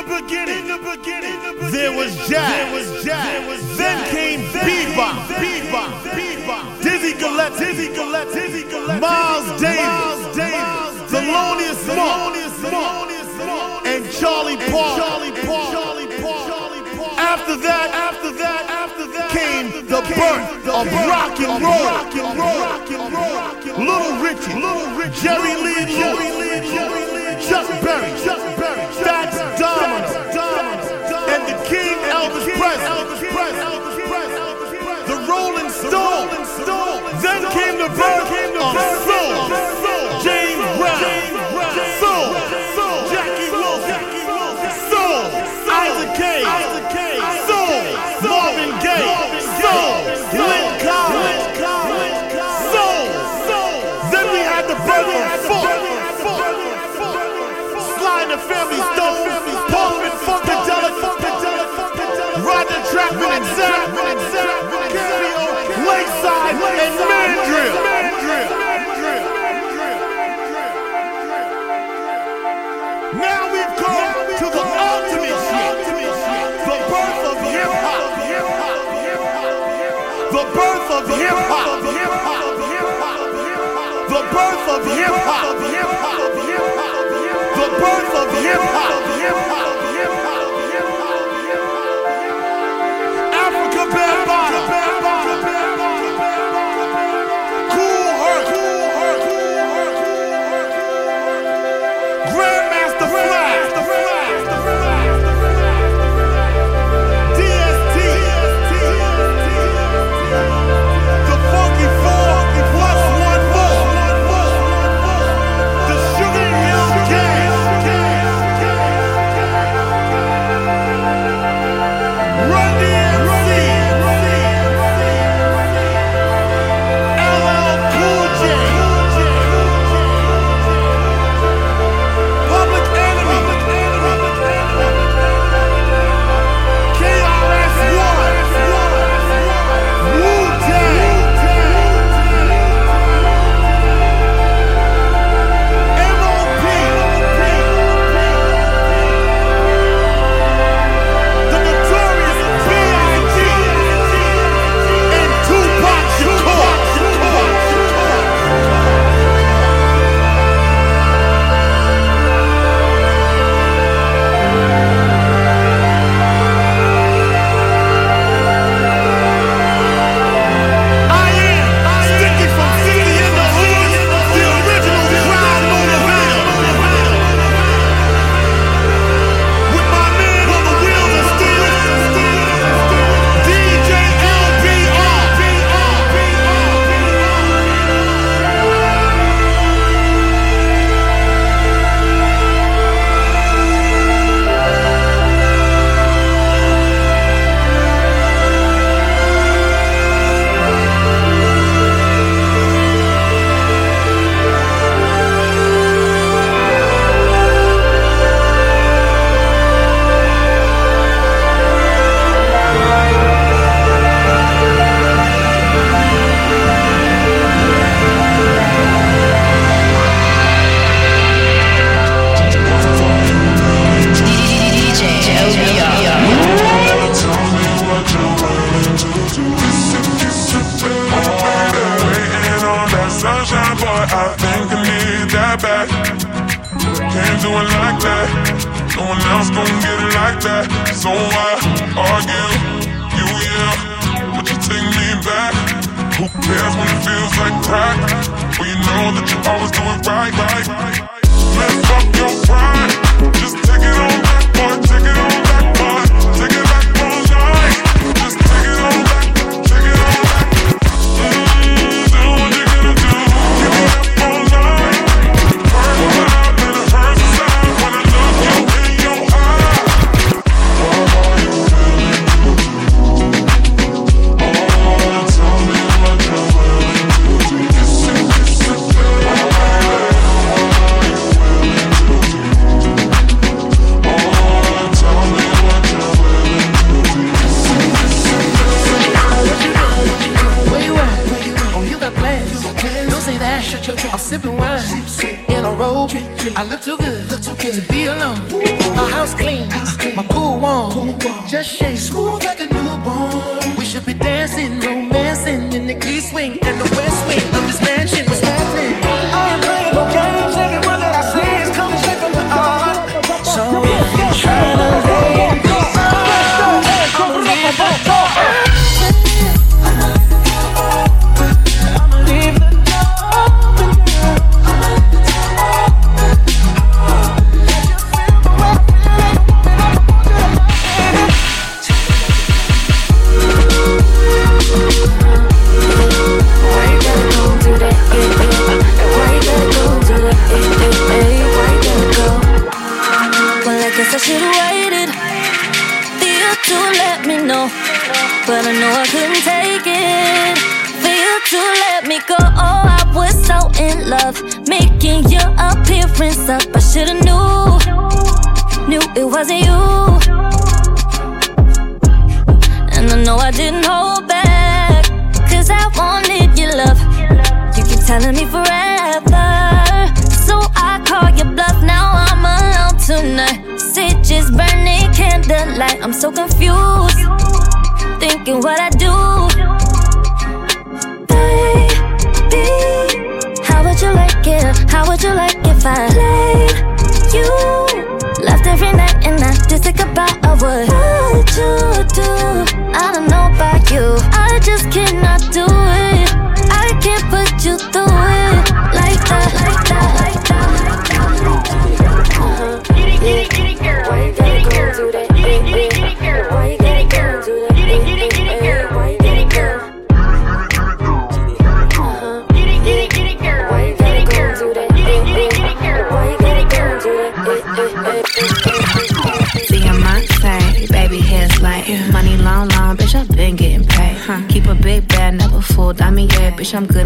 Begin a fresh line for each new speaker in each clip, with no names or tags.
Beginning, in the beginning, in the beginning, there was jazz, there was jazz. Then came bebop, bebop, bebop. Dizzy Gillespie, Dizzy Gillespie, Dizzy Gillespie. Miles Davis, Davis. Thelonious Monk, and Charlie Paul, Charlie Paul, Charlie Paul. After that, after that, after that came the birth of rock and roll, rock and roll, rock and roll. Little Richie, Little Richie, Jerry Lee, Jerry Lee, Jerry Lee, Chuck Berry, Chuck Berry, Domino, and the King Elvis Presley, Elvis Presley, Elvis Presley, the Rolling Stones. Then came the birth of soul, James Brown, soul, Jackie Wilson, soul, Isaac Hayes, soul, Marvin Gaye, soul, Lynn Collins, soul. Then we had the birth of and the Family Roger Chapman and Zach, Cameo, Lakeside, and Mandrill. Now we've come to the ultimate shit, the birth of hip hop, the birth of hip hop, the birth of hip hop, the birth of hip hop, Afrika Bambaataa,
I'm
good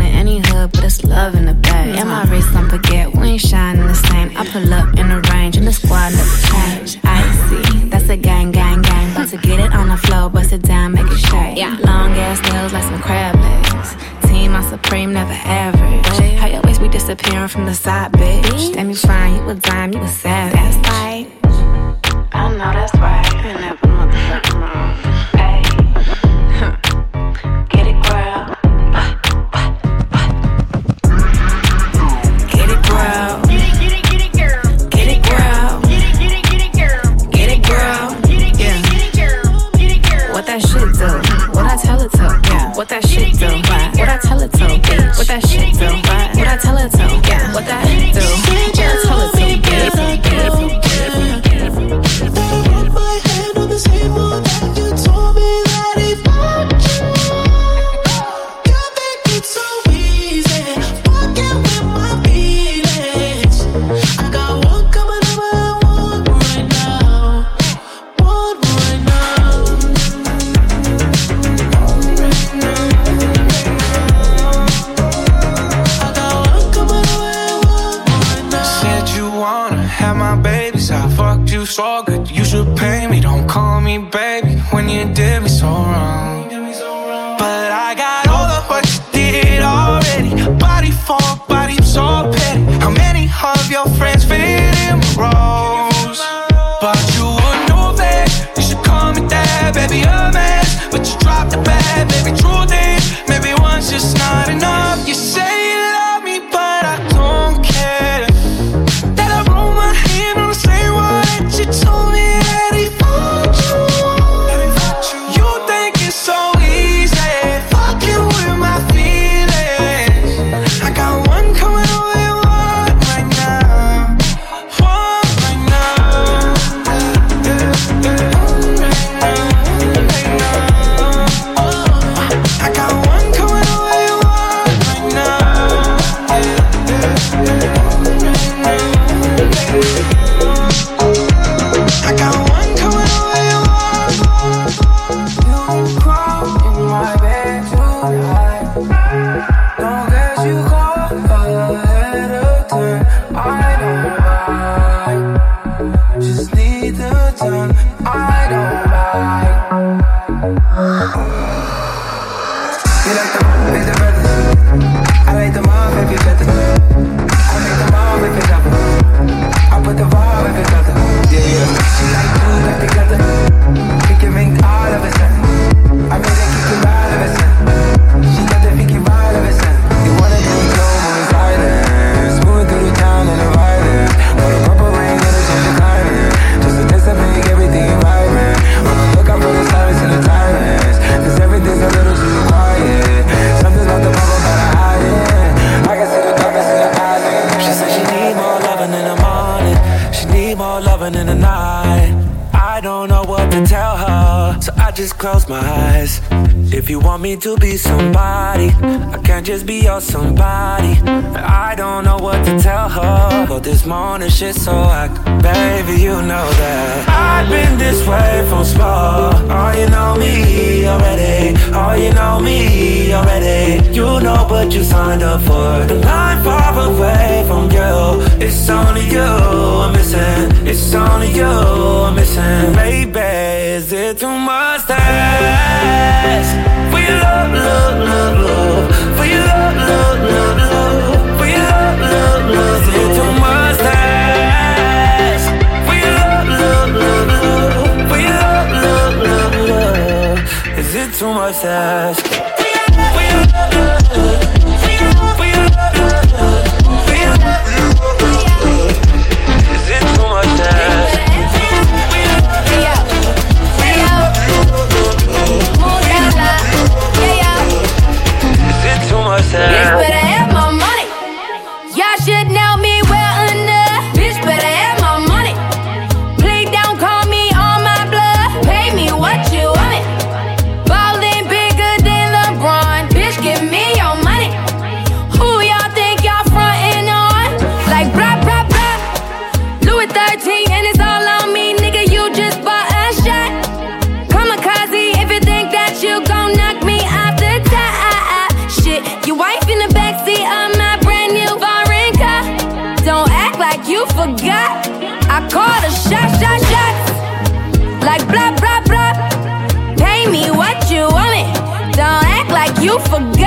you
forgot.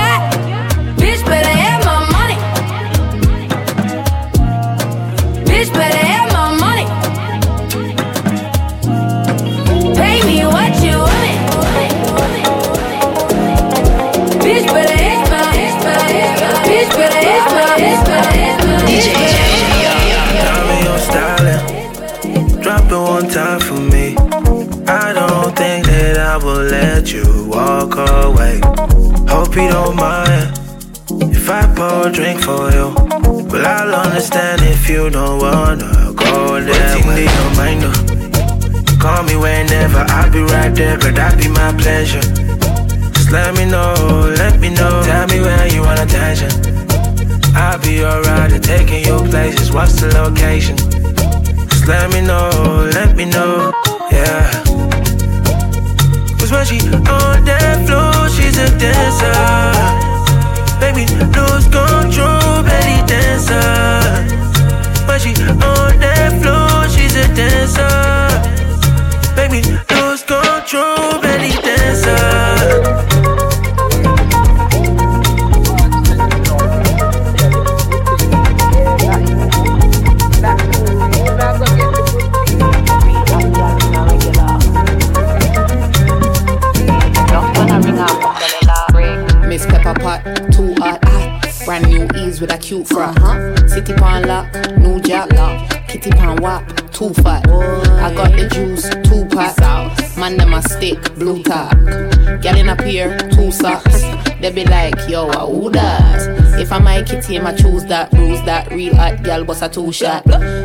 You don't
mind if I pour a drink for you. But I'll understand if you don't wanna go there. Waiting in your mind, though. Call me whenever, I'll be right there, girl. That be my pleasure. Just let me know, let me know. Tell me where you want attention. I'll be alright at taking you places. What's the location? Just let me know, let me know, yeah. Cause when she on that floor, she's a dancer. Baby, lose control, belly dancer. When she on
With a cute frock. City pan lock, new jack lock. Kitty pan wap, too fat. I got the juice, two pack. Man, them a stick, blue top. In a pair, two socks. They be like, yo, uh, who that? If I my kitty, I choose that, bruise that. Real hot gal, bust a two shot.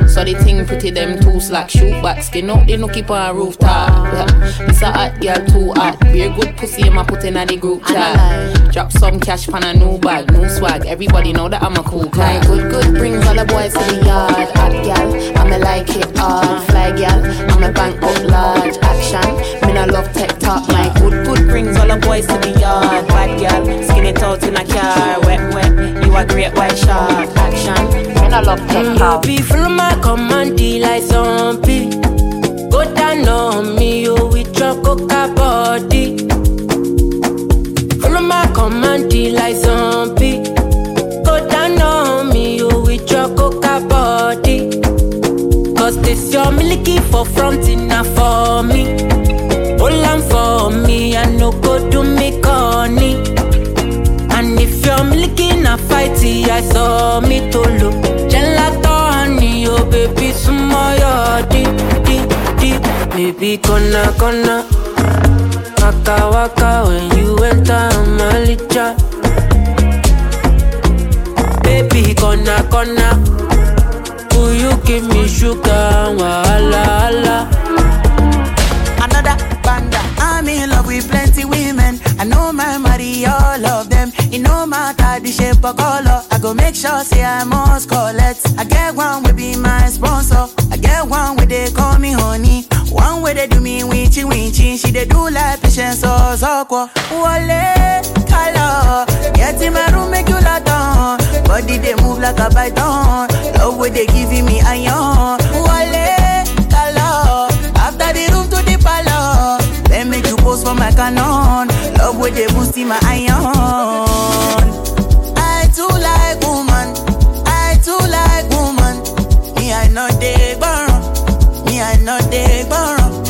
So the thing pretty, them two slack. Shoot back, skin out the nookie on rooftop. This a hot gal, too hot. Be a good pussy, I'ma put in a the group chat. Drop some cash pan a new bag, new swag. Everybody know that I'm a cool guy. Good, good, brings all the boys to the yard. Hot gal, I'ma like it hard. Fly gal, I'ma bank up large. Action, me no love tech talk. My good, good brings all the boys to the yard. Bad gal, skin it out in a car. Wet, wet, you a great white shark. Action, me no love tech mm, talk.
Be full my command, like zombie. Go down on me, you with your coca body. Follow my command, like zombie. Go down on me, you with your coca body. Cause this your milky for front enough for me. Hold for me, I no go do me corny. And if you're milky na fighty, I saw me to look. Gelato honey, oh baby, sumo yo di di di. Baby, gonna gonna. Waka waka when you enter my licha. Baby, gonna gonna. Who you give me sugar, wahala, wahala.
Love with plenty women. I know my money, all of them. It no matter the shape or color. I go make sure say I must collect. I get one will be my sponsor. I get one where they call me honey. One way they do me winchy winchy. She they do like patience or soko. Wale color. Get in my room make you lot on. Body they move like a python. Love way they giving me iron. Make for my canon. Love with the in my iron. I too like woman. I too like woman. Me I know they borrow. Me I know they borrow.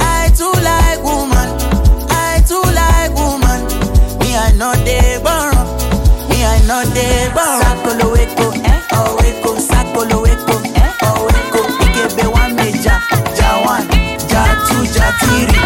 I too like woman. I too like woman. Me I know they borrow. Me I know they borrow. Sakolo weko, eh? Oh weko, sakolo weko, eh? Oh weko. Ikebe one meja, ja one, ja two, ja three.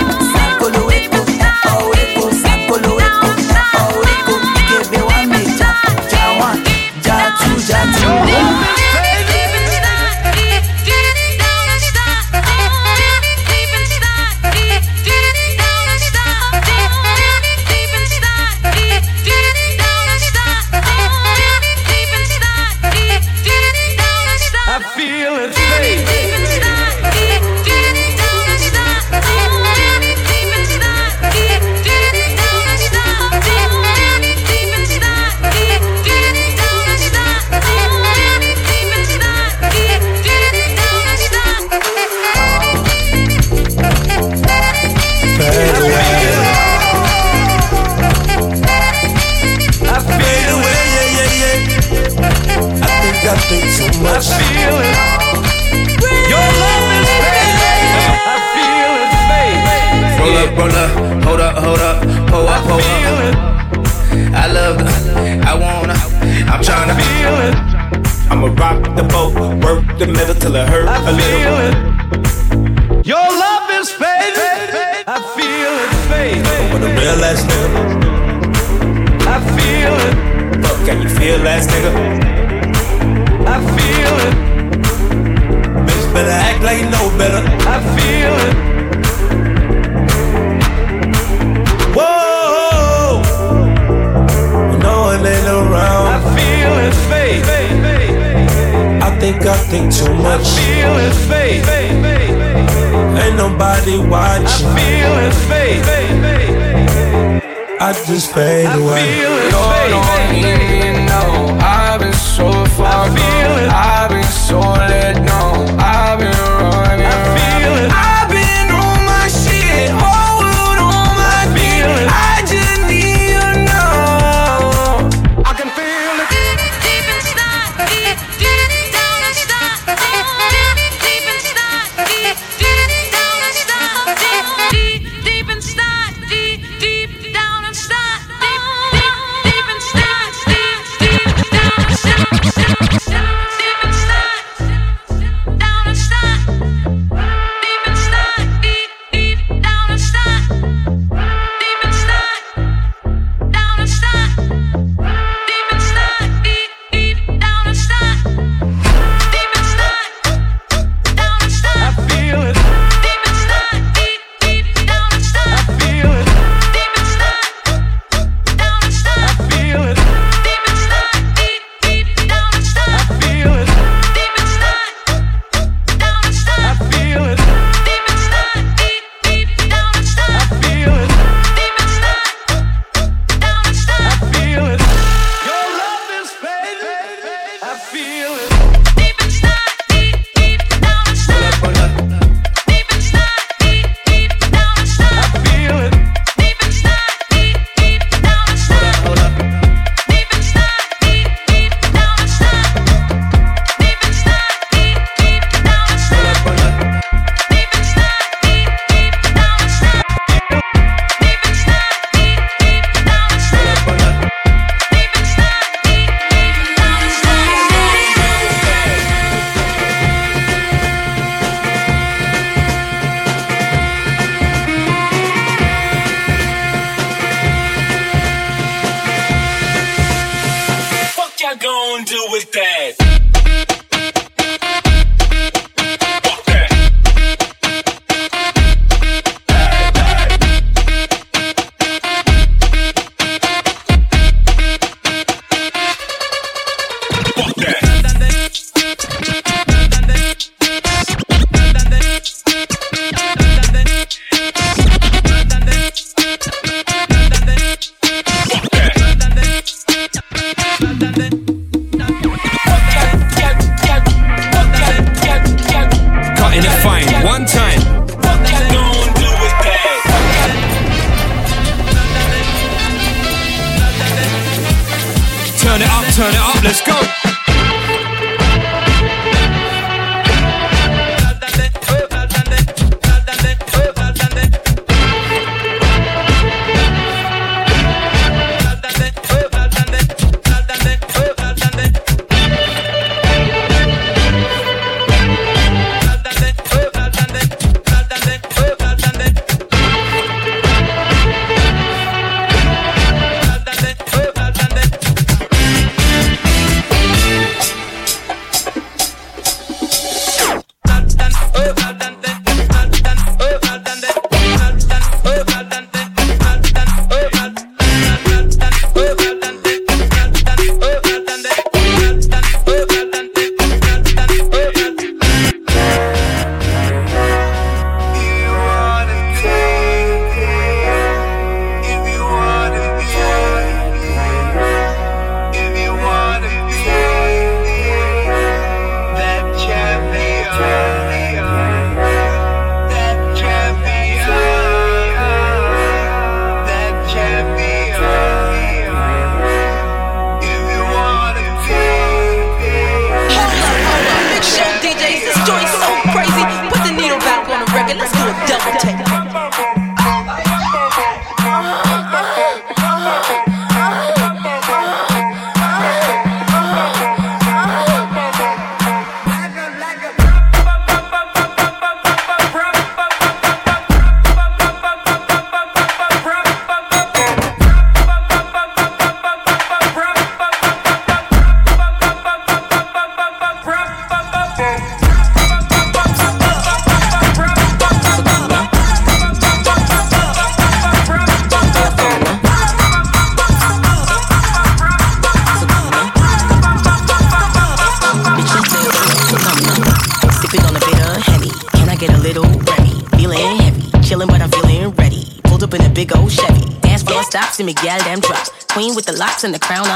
in the crown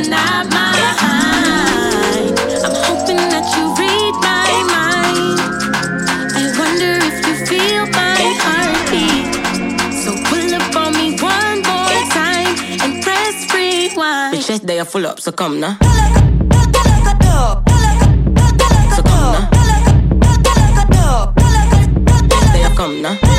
I'm
hoping that you read my mind. I wonder if you feel my heartbeat. So pull up on me one more time and press rewind.
The chest they are full up, so come now. So come now. They are come now.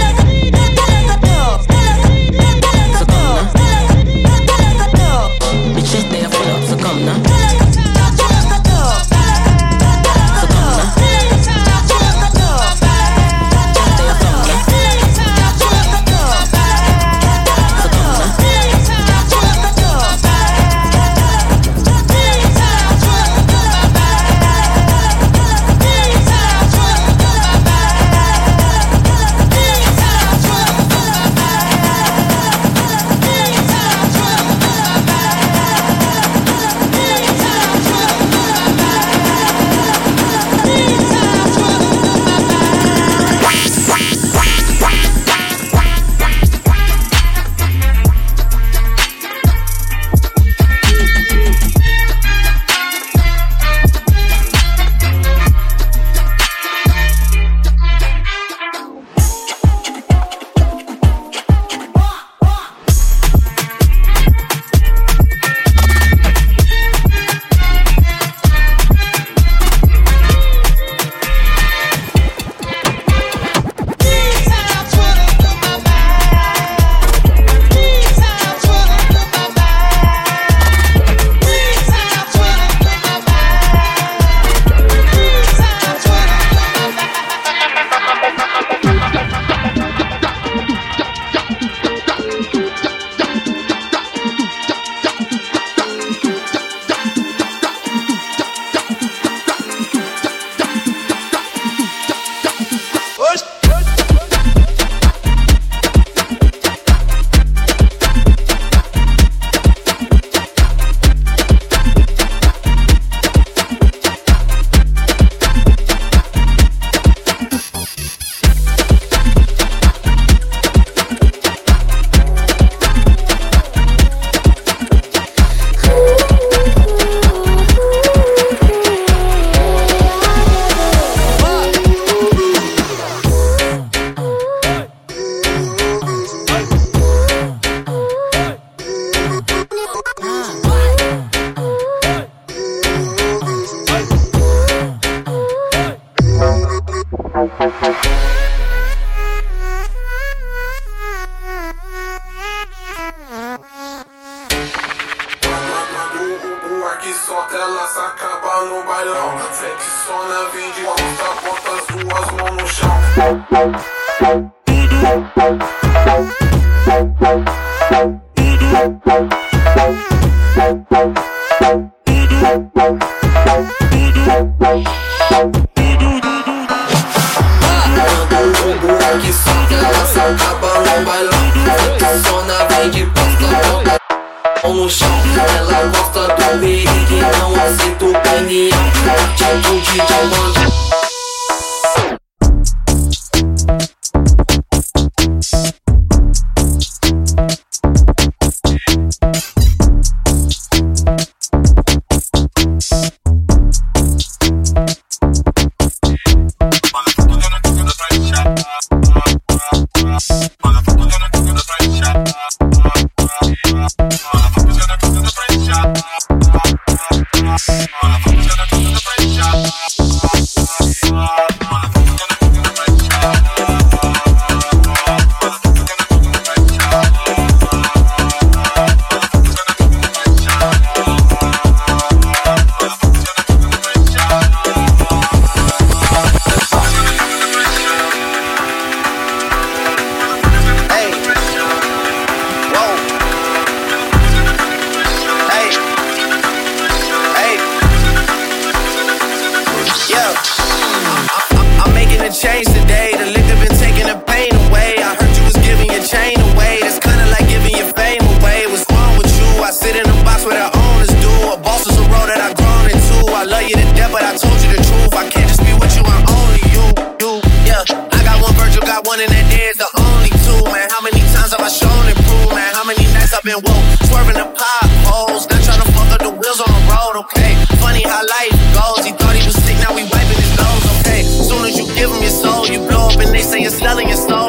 I've been woke, swerving the potholes, not trying to fuck up the wheels on the road, okay? Funny how life goes. He thought he was sick, now we wiping his nose, okay? Soon as you give him your soul, you blow up, and they say you're selling your soul,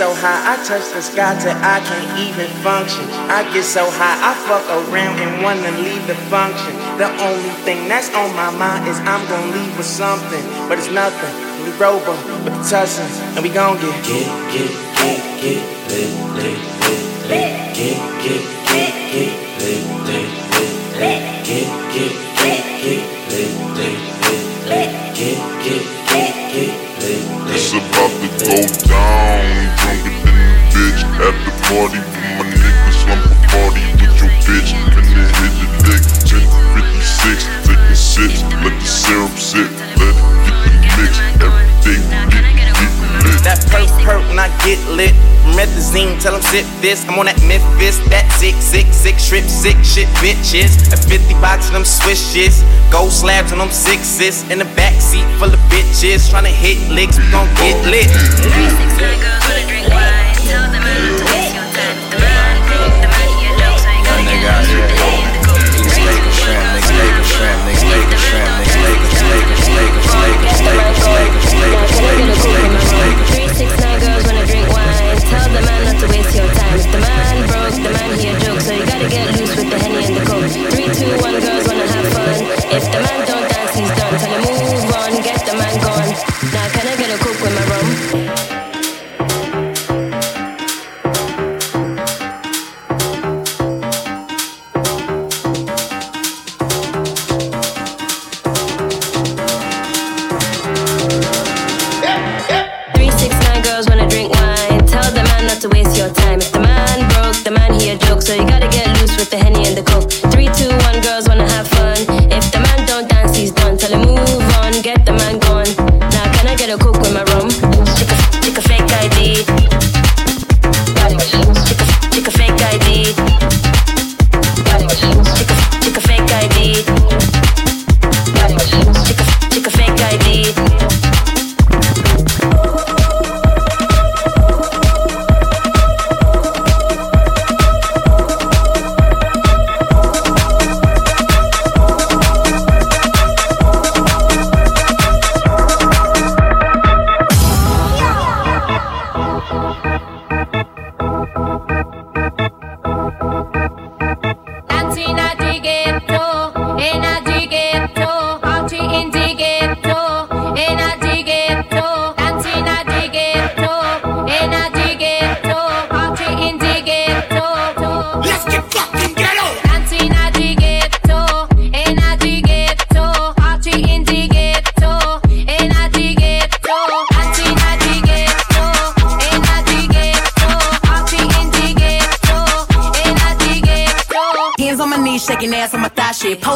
so high, I touch the sky till I can't even function. I get so high, I fuck around and wanna leave the function. The only thing that's on my mind is I'm gonna leave with something, but it's nothing. We robo with the tussins, and we gon' get get get get get lit lit lit lit get get get get
It's about to go down. Drunker than a bitch at the party with my niggas. I'm a party with your bitch. Finna hit the dick. 1056, taking sips. Let the syrup sit. Let it
when I get lit. Methazine, tell them sip this. I'm on that Memphis, that sick, sick, sick, strip, sick shit, bitches. A 50 box of them swishes. Gold slabs on them sixes. In the back seat full of bitches. trying to hit licks, we gon' get lit.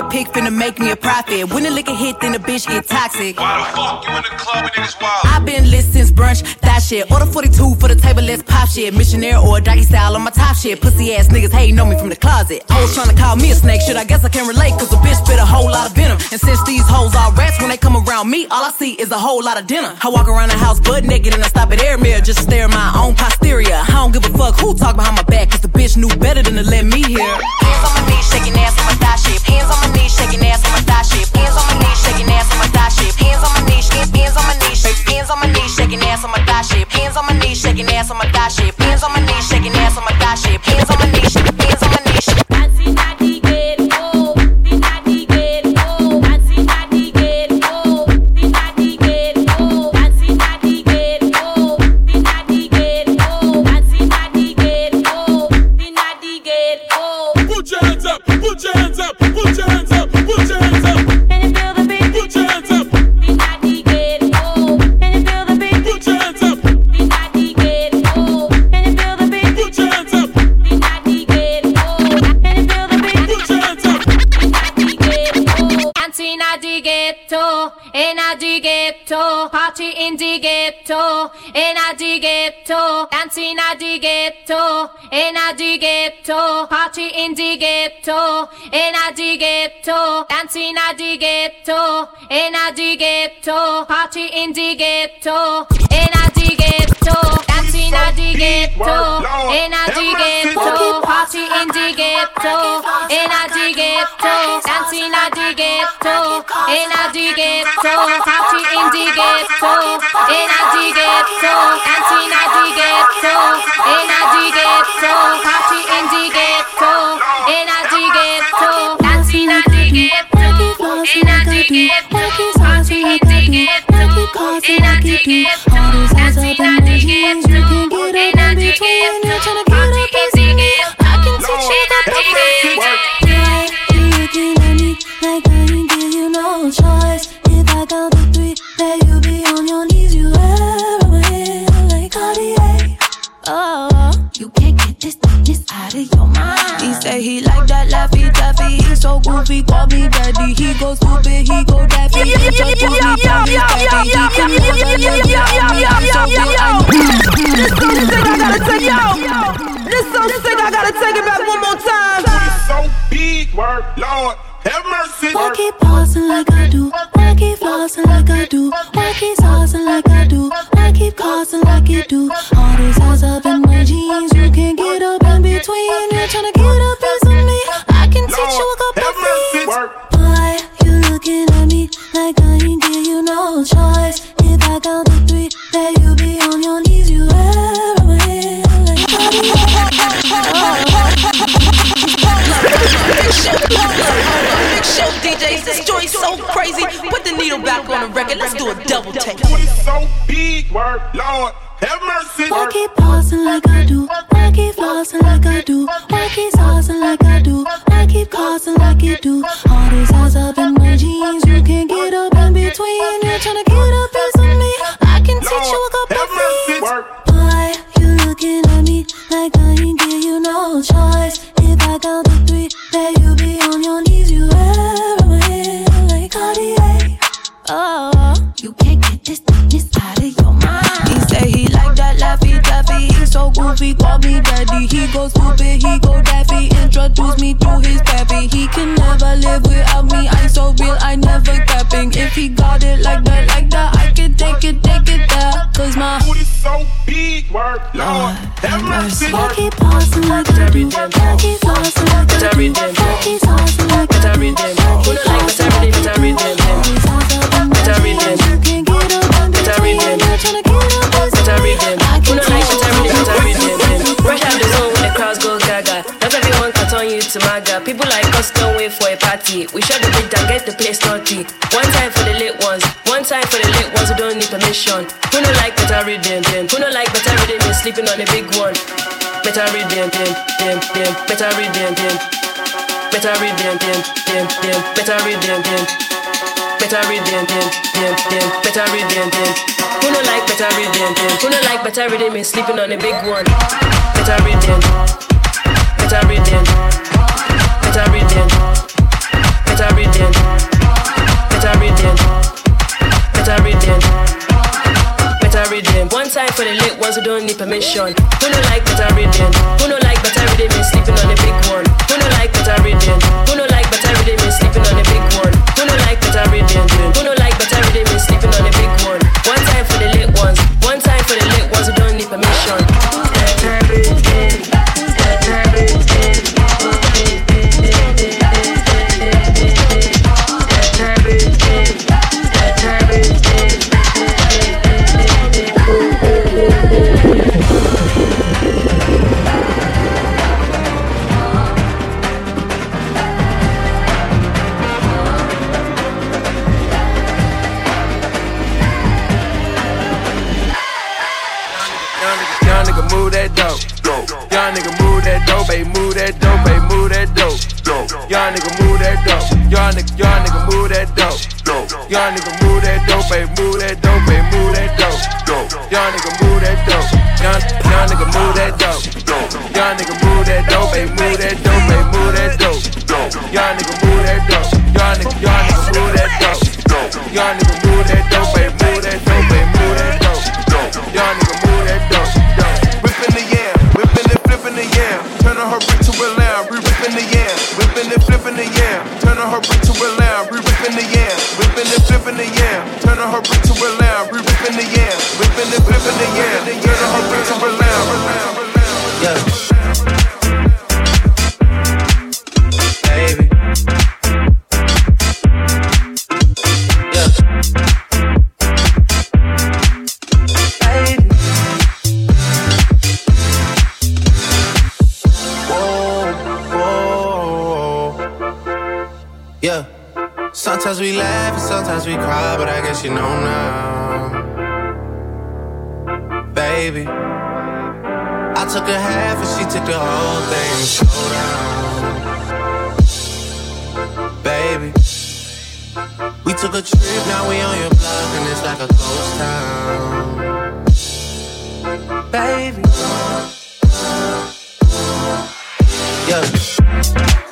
a
pic, finna make me a profit. When the liquor hit, then the bitch get toxic.
Why the fuck you in the club and niggas wild?
I've been lit since brunch, that shit. Order 42 for the table, let's pop shit. Missionary or doggy style on my top shit. Pussy ass niggas hating on me from the closet. Hoes tryna call me a snake, shit. I guess I can relate, cause a bitch spit a whole lot of venom. And since these hoes are rats, when they come around me, all I see is a whole lot of dinner. I walk around the house butt naked and I stop at air mirror just to stare at my own posterior. I don't give a fuck who talk behind my back, cause the bitch knew better than to let me hear. Hands on my knees, shaking ass on my thigh shit. Hands on my knees, shaking ass on my thigh shit. Hands on my knees, shaking ass on my thigh shit. Hands on my knees, hands on my knees, hands on my knees, shaking ass on my thigh shit. Hands on my knees, shaking ass on my thigh shit. Hands on my knees, shaking ass on my thigh shit. Hands on my knees, hands on my knees.
In a ghetto, party in the ghetto, in a the ghetto, dancing the ghetto, in a ghetto, party in the ghetto, in a the ghetto, dancing the ghetto, in a ghetto, party in the ghetto, in a the ghetto, dancing the ghetto, in a ghetto, party in the ghetto, in a the ghetto, dancing at the ghetto, in a the ghetto, party in ghetto, in a the ghetto, the ghetto, in a the ghetto, party in the ghetto, the ghetto, dancing at the ghetto, in a the ghetto, party in the ghetto, in the ghetto, dancing at the ghetto, in a the ghetto, party them, better read them, them. Better read them, them, them, them. Better read them, them. Better read them, them, them, them. Better read them, them. Who no like better read them, them. Who no like better read them sleeping on a big one. Better read them. Better read them. Better read them. Better read them. Better read them. Better read them rhythm. One time for the lick ones who don't need permission. Who no like better rhythm? Who no like better rhythm is sleeping on the big one. Who no like better rhythm? Who no like better rhythm is sleeping on the big one. Who no like better rhythm? Who no like better rhythm is sleeping on the big one. One time for the lick ones. One time for the lick ones who don't need permission.
Better rhythm. Young nigga move that dope, baby. move that dope, baby. move that dope. Young nigga move that dope. Young, young nigga move that dope.
Sometimes we laugh and sometimes we cry, but I guess you know now. Baby, I took a half and she took the whole thing. Slow down, baby. We took a trip, now we on your block and it's like a ghost town, baby. Yeah.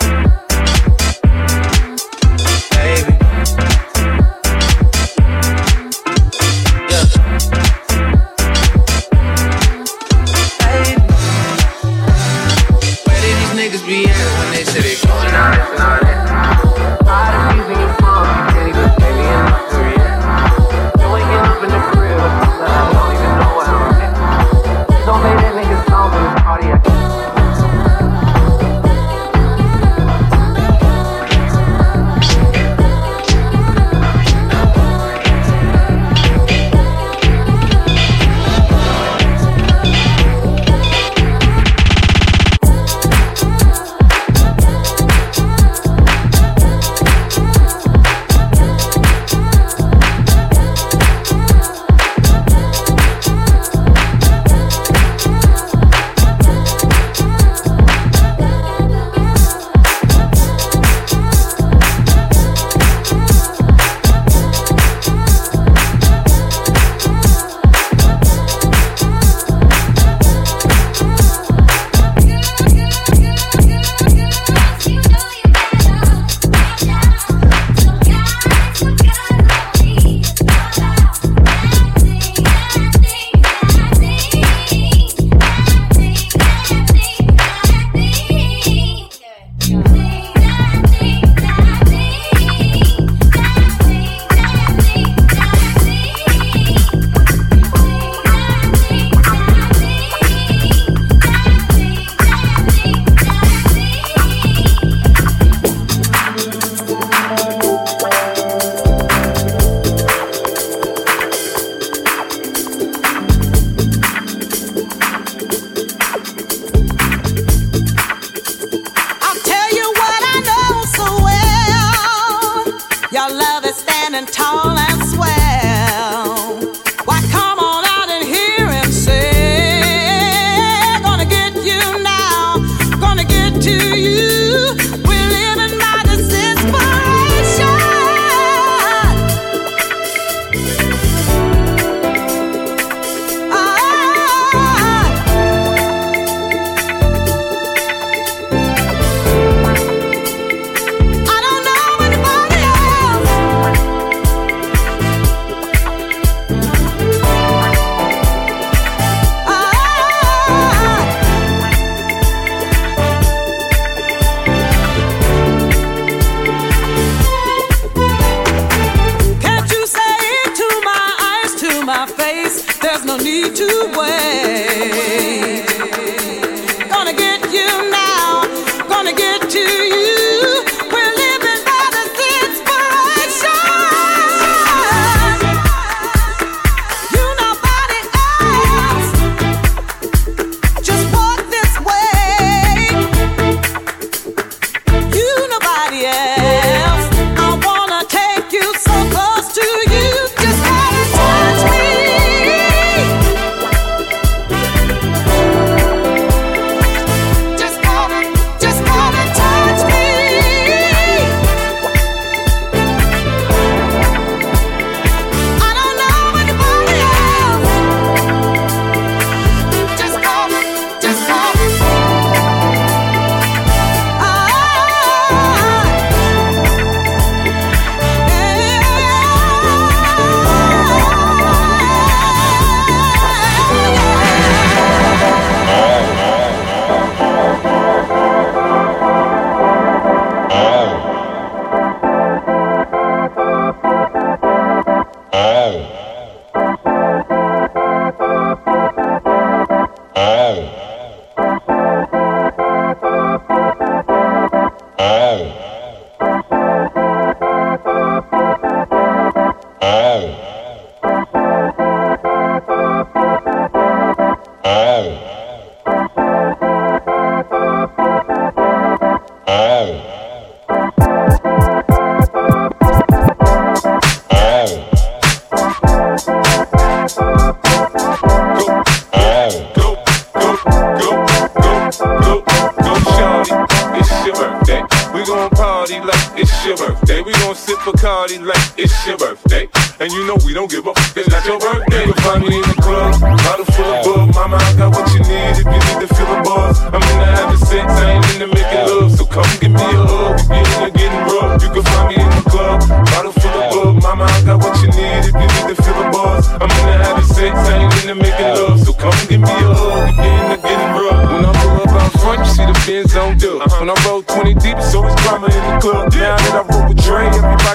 Bacardi like it's your birthday. And you know we don't give up, it's not your birthday. You'll find me in the club, bottle full of bug. Mama, I got what you need if you need to feel the buzz. I'm in into having sex, I ain't into making love. So come give me a hug, be into getting rough. You can find me in the club, bottle full of bug. Mama, I got what you need if you need to feel the buzz. I'm in into having sex, I ain't into making love. So come give me a hug, be into getting rough. When I pull up out front, you see the Benz on dub. Uh-huh. When I roll 20 deep, it's always drama in the club. Now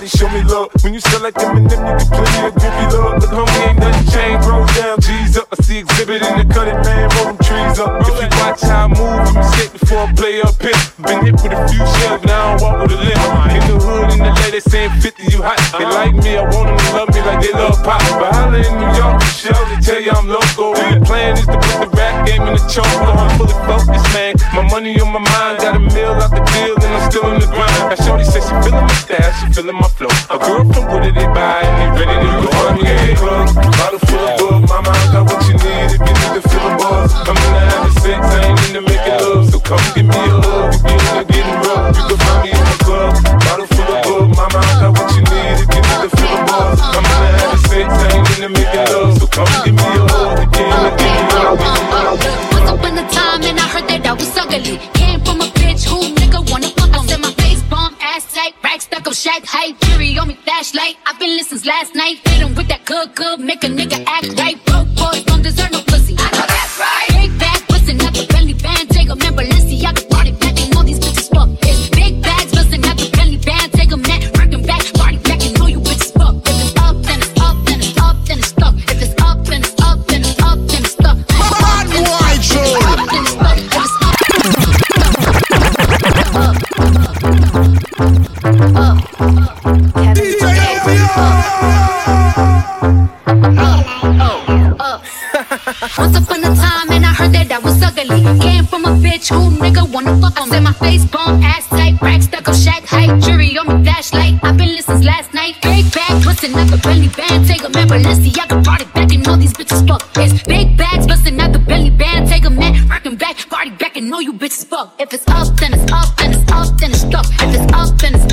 show me love. When you them and them, you get plenty of groupie love. Look, homie, ain't nothing changed. Roll down, G's up. I see exhibit in the cutting, man. Roll them trees up. If you watch how I move, you mistake before I play up here. Been hit with a few shells, now I walk with a limp. In the hood, in the lady saying 50, you hot. They like me, I want them to love me like they love pop. But holla in New York, Michelle, they tell you I'm local. And the plan is to put the rap game in the choke. I'm fully focused, man. My money on my mind, got a meal out the deal, and I'm still in the grind. Now, Shorty says she feeling my style, she feeling my
shack height, jury on me, flashlight. I've been listening since last night. Big bag, twisting up the belly band, take a man, Balenciaga party back, and all these bitches fuck. Big bags, busting out the belly band, take a man, rockin' back, party back, and know you bitches fuck. If it's up, then it's up, then it's up, then it's. If up, then it's up, then it's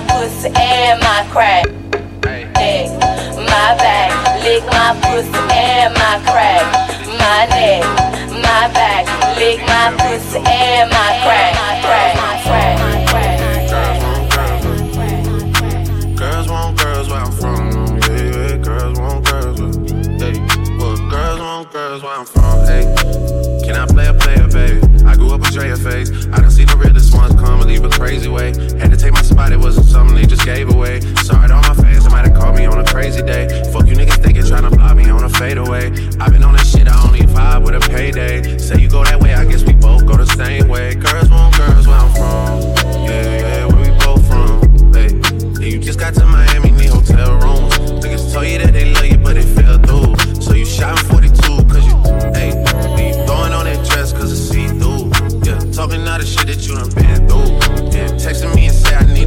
my pussy and my crack. Neck, my back, lick my pussy and my crack. My neck, my back, lick my pussy and my crack. crack, crack, crack.
Girls want girls where I'm from. Yeah, yeah, girls want girls. Hey, well, girls want girls where I'm from. Hey, can I play a player, baby? I grew up with Drea face. I crazy way. Had to take my spot, it wasn't something they just gave away. Sorry to all my fans, they might have called me on a crazy day. Fuck you niggas thinking tryna block me on a fadeaway. I've been on this shit, I only vibe with a payday. Say you go that way, I guess we both go the same way. Girls want girls where I'm from. Yeah, yeah, where we both from. Hey, yeah, you just got to Miami, need hotel rooms. Niggas told you that they love you, but they fell through. So you shot 42, the shit that you done been through. Yeah, texting me and say
I need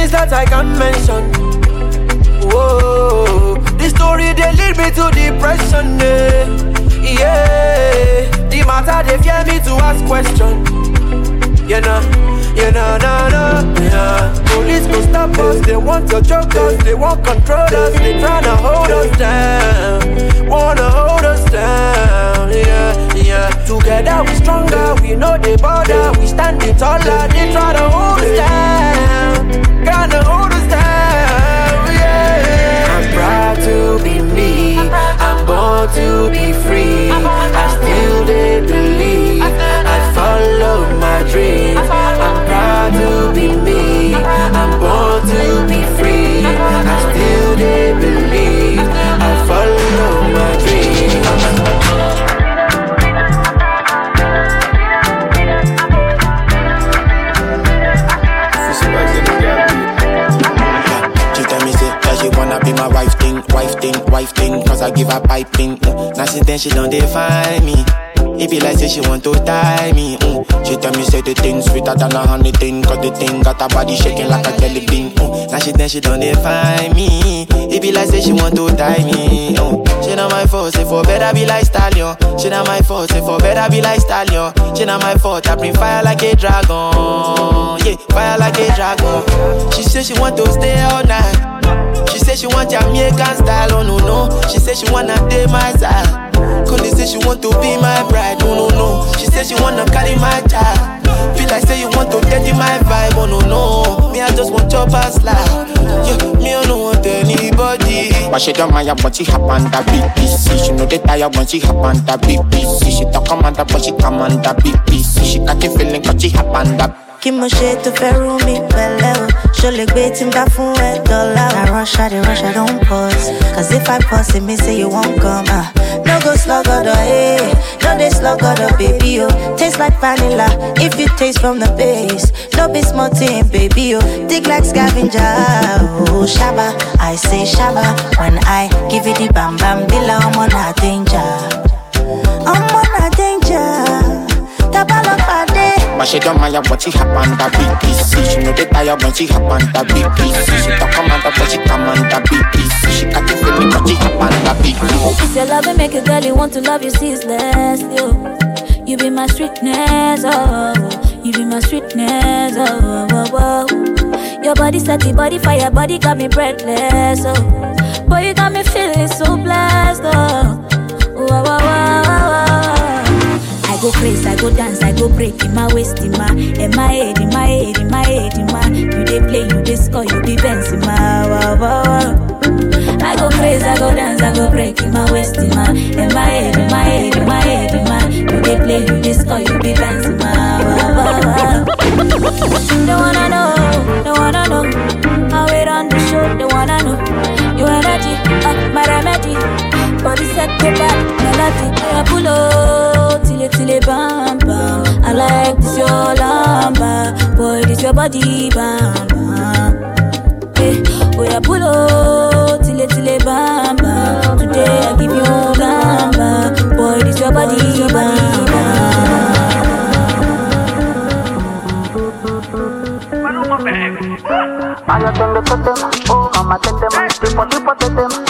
things
that I
can't mention. Whoa. This story they lead me to depression. Yeah. yeah. The matter they fear me to ask question. You know, you know, no, no, yeah. Police go stop us, they want to choke us, they want control us, they tryna hold us down, wanna hold us down, yeah, yeah. Together we stronger, we know they bother, we standing taller, they try to hold us down, gonna hold us yeah. I'm proud to be me, I'm born to be free, I still they believe,
wife thing, cause I give her piping. Mm. Now since then she don't define me. It be like say she want to tie me. Mm. She tell me say the thing sweeter than a honey thing, cause the thing got her body shaking like a jelly bean. Mm. Now she then she don't define me. It be like say she want to tie me. Mm. She not my fault, say for better be like stallion. She not my fault, say for better be like stallion. She not my fault, I bring fire like a dragon. Yeah, fire like a dragon. She say she want to stay all night. She say she want Jamaican style, oh no no. She say she wanna date my side. Connie say she want to be my bride, no no no. She say she wanna carry my child. Feel like say you want to dirty my vibe, oh no no. Me I just want your past life. Yeah, me I don't want anybody. But she don't mind when she hop on the BBC. She know they tired when she hop on the BBC. She talk commander but she command the BBC. She got the feeling feeling 'cause she hop on the
kí mo ṣe tó fẹ́ rú mi pẹ̀lẹ́ o ṣo lè gbé tí n bá fún ẹ dọ́là o. rush i dey rush i don pause cause if i pause it mean say you wan come. ah. no go sluggodo eh no dey sluggodo baby o taste like vanilla if you taste from the base no be small thing baby o dig like scavenger o shaba i say shaba when i give you the bam bam bila ọmọ na danger ọmọ na danger tábàlọ́pàdé.
But she don't mind when she hop on the BBC. She know they tired when she hop on the BBC. She talk commander but she command the BBC. She got the feeling 'cause she hop on BBC.
It's your love and make a girl you want to love you ceaseless. Yo. You be my sweetness, oh. You be my sweetness, oh. oh, oh. Your body set the body fire, body got me breathless, oh. Boy, you got me feeling so blessed, oh. Wow, wow, wow. I go crazy, I go dance, I go break in my waist, in my, in my head, in my head, in my head, in my. You dey play, you dey score, you be Benz in my. Wow, wow, wow. I go crazy, I go dance, I go break in my waist, in my, in my head, in my head, in my head, in my. You dey play, you dey score, you be Benz in my. Wow, wow, wow. They wanna know, they wanna know how it on the show. They wanna know your energy, uh, my remedy. Body set go back, melody. I pull up till it till it bam bam. I like this your lamba, boy this your body bam bam. Hey, eh, oh yeah pull up till it till it bam bam. Today I give you lamba, boy this your body bam bam.
Aya twende tetema, oh mama tetema, eh. tipo tipo tetema, oh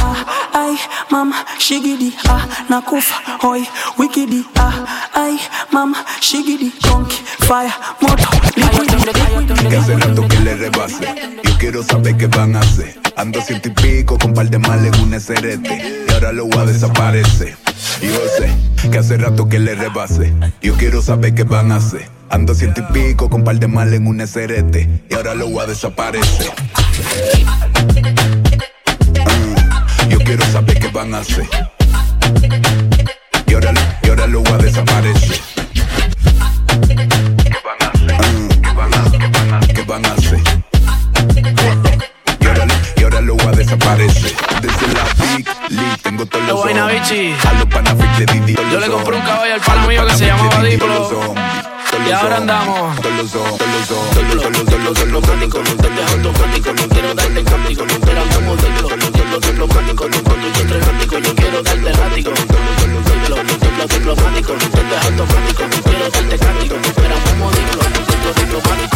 Ay, mama, shigidi, ah, nakufa, hoy, wikidi, ah, ay, mama, shigidi, conky, fire, moto,
Que hace rato que le rebase. Yo quiero saber qué van a hacer. Ando ciento y pico con par de mal en un SRT. Y ahora lo voy a desaparecer. Yo sé que hace rato que le rebase. Yo quiero saber qué van a hacer. Ando ciento y pico con par de mal en un SRT. Y ahora lo voy a desaparecer. Ah, quiero saber qué van a hacer. Y ahora, y ahora lo voy a desaparecer. ¿Qué van a hacer? Y ahora, y ahora lo voy a desaparecer. Desde la Big League tengo todos los. A panafic de Didi.
Yo le compré un caballo al pana mío que se llamaba Diplo. Y ahora andamos. Con los con con con con yo quiero darte látigo. Diplomático, tú eres automático, quiero darte cático, pero como diplo, diplomático.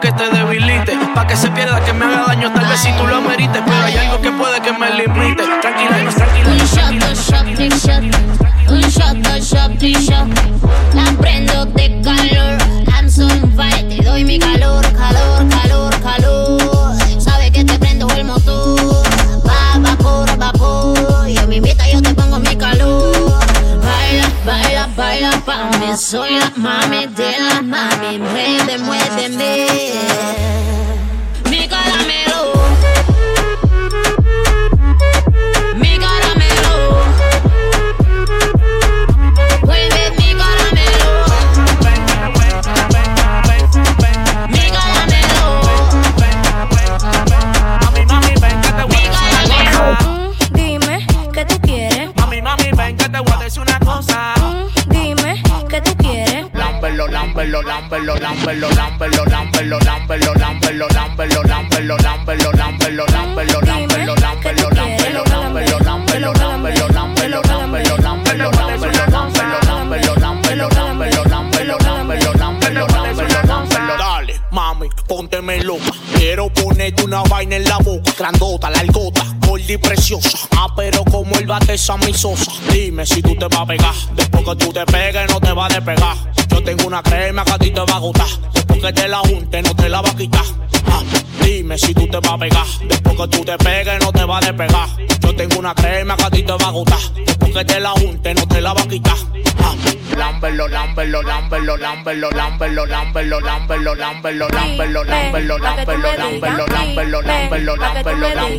Que te debilite. Pa' que se pierda, que me haga daño, tal vez si tú lo amerites. Pero hay algo que puede que me limite. Tranquila, tranquila.
Un shot, dos shot, tres shot. Dime
si tú te vas a pegar. Después que tú te pegues, no te va a despegar. Yo tengo una crema que a ti te va a gustar. Después que te la junte, no te la va a quitar. Ah, dime si tú te vas a pegar. Después que tú te pegues, no te va a despegar. Yo tengo una crema que a ti te va a gustar. Después que te la junte, no te la va a quitar. Ah, lámbelo, lámbelo, lámbelo, lámbelo, lámbelo, lámbelo, lámbelo, lámbelo, lámbelo, lámbelo, lámbelo, lámbelo, lámbelo, lámbelo, lámbelo, lámbelo.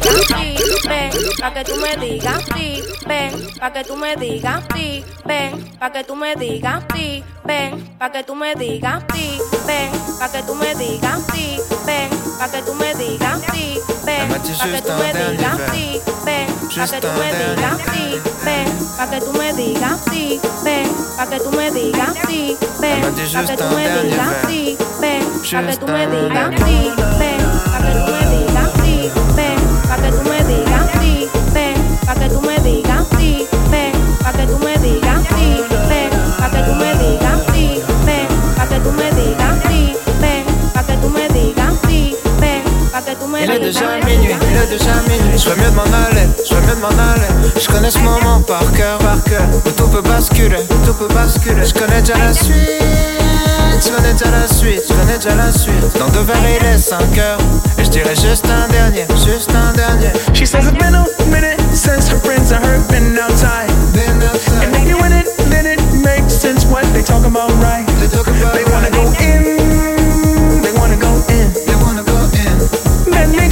Pa' que tú me digas sí, ven, pa' que tú me digas sí, ven, pa' que tú me digas sí, ven, pa' que tú me digas sí, ven, pa' que tú me digas sí, ven, pa' que tú me digas sí, ven, pa' que tú me digas sí, ven, pa' que tú me digas sí, ven, pa' que tú me digas sí, ven, pa' que tú me digas. Sí, ven, pa' que tú me digas. Sí, ven, pa' que tú me digas. Sí, ven, pa' que tú me digas. Sí, ven, pa' que tú me digas. Sí, ven, pa' que tú me digas. Sí, ven, pa' que tú me digas. Sí,
Il est déjà minuit, il est déjà minuit. Soit mieux de m'en aller, soit mieux de m'en aller. Je connais ce moment par cœur, par cœur. Où tout peut basculer, où tout peut basculer. Je connais déjà la suite, je connais déjà la suite, je connais déjà la suite. Dans deux verres, il est 5 heures. Et je dirais juste un dernier, juste un dernier.
She says it's been a minute since her friends and her been outside. And if you in it, then it makes sense what they talk about, right? They, wanna go in,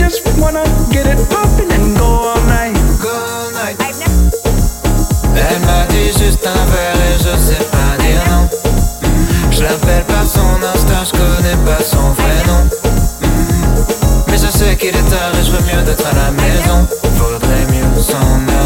just wanna get it poppin' and go all night. Go all night.
Elle m'a dit juste un verre et je sais pas dire non. Je l'appelle par son instinct, je connais pas son vrai nom. Mais je sais qu'il est tard et je veux mieux d'être à la maison. Vaudrait mieux s'en aller.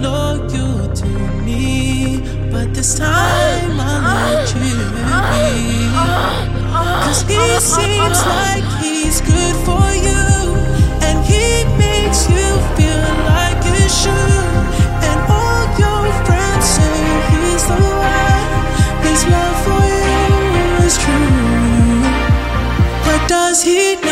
loyal to me,
but this time I'll let
you be. Cause he seems like he's good for you, and he makes
you feel like you should. And all your friends say he's the one, his love for you is true. But does he know?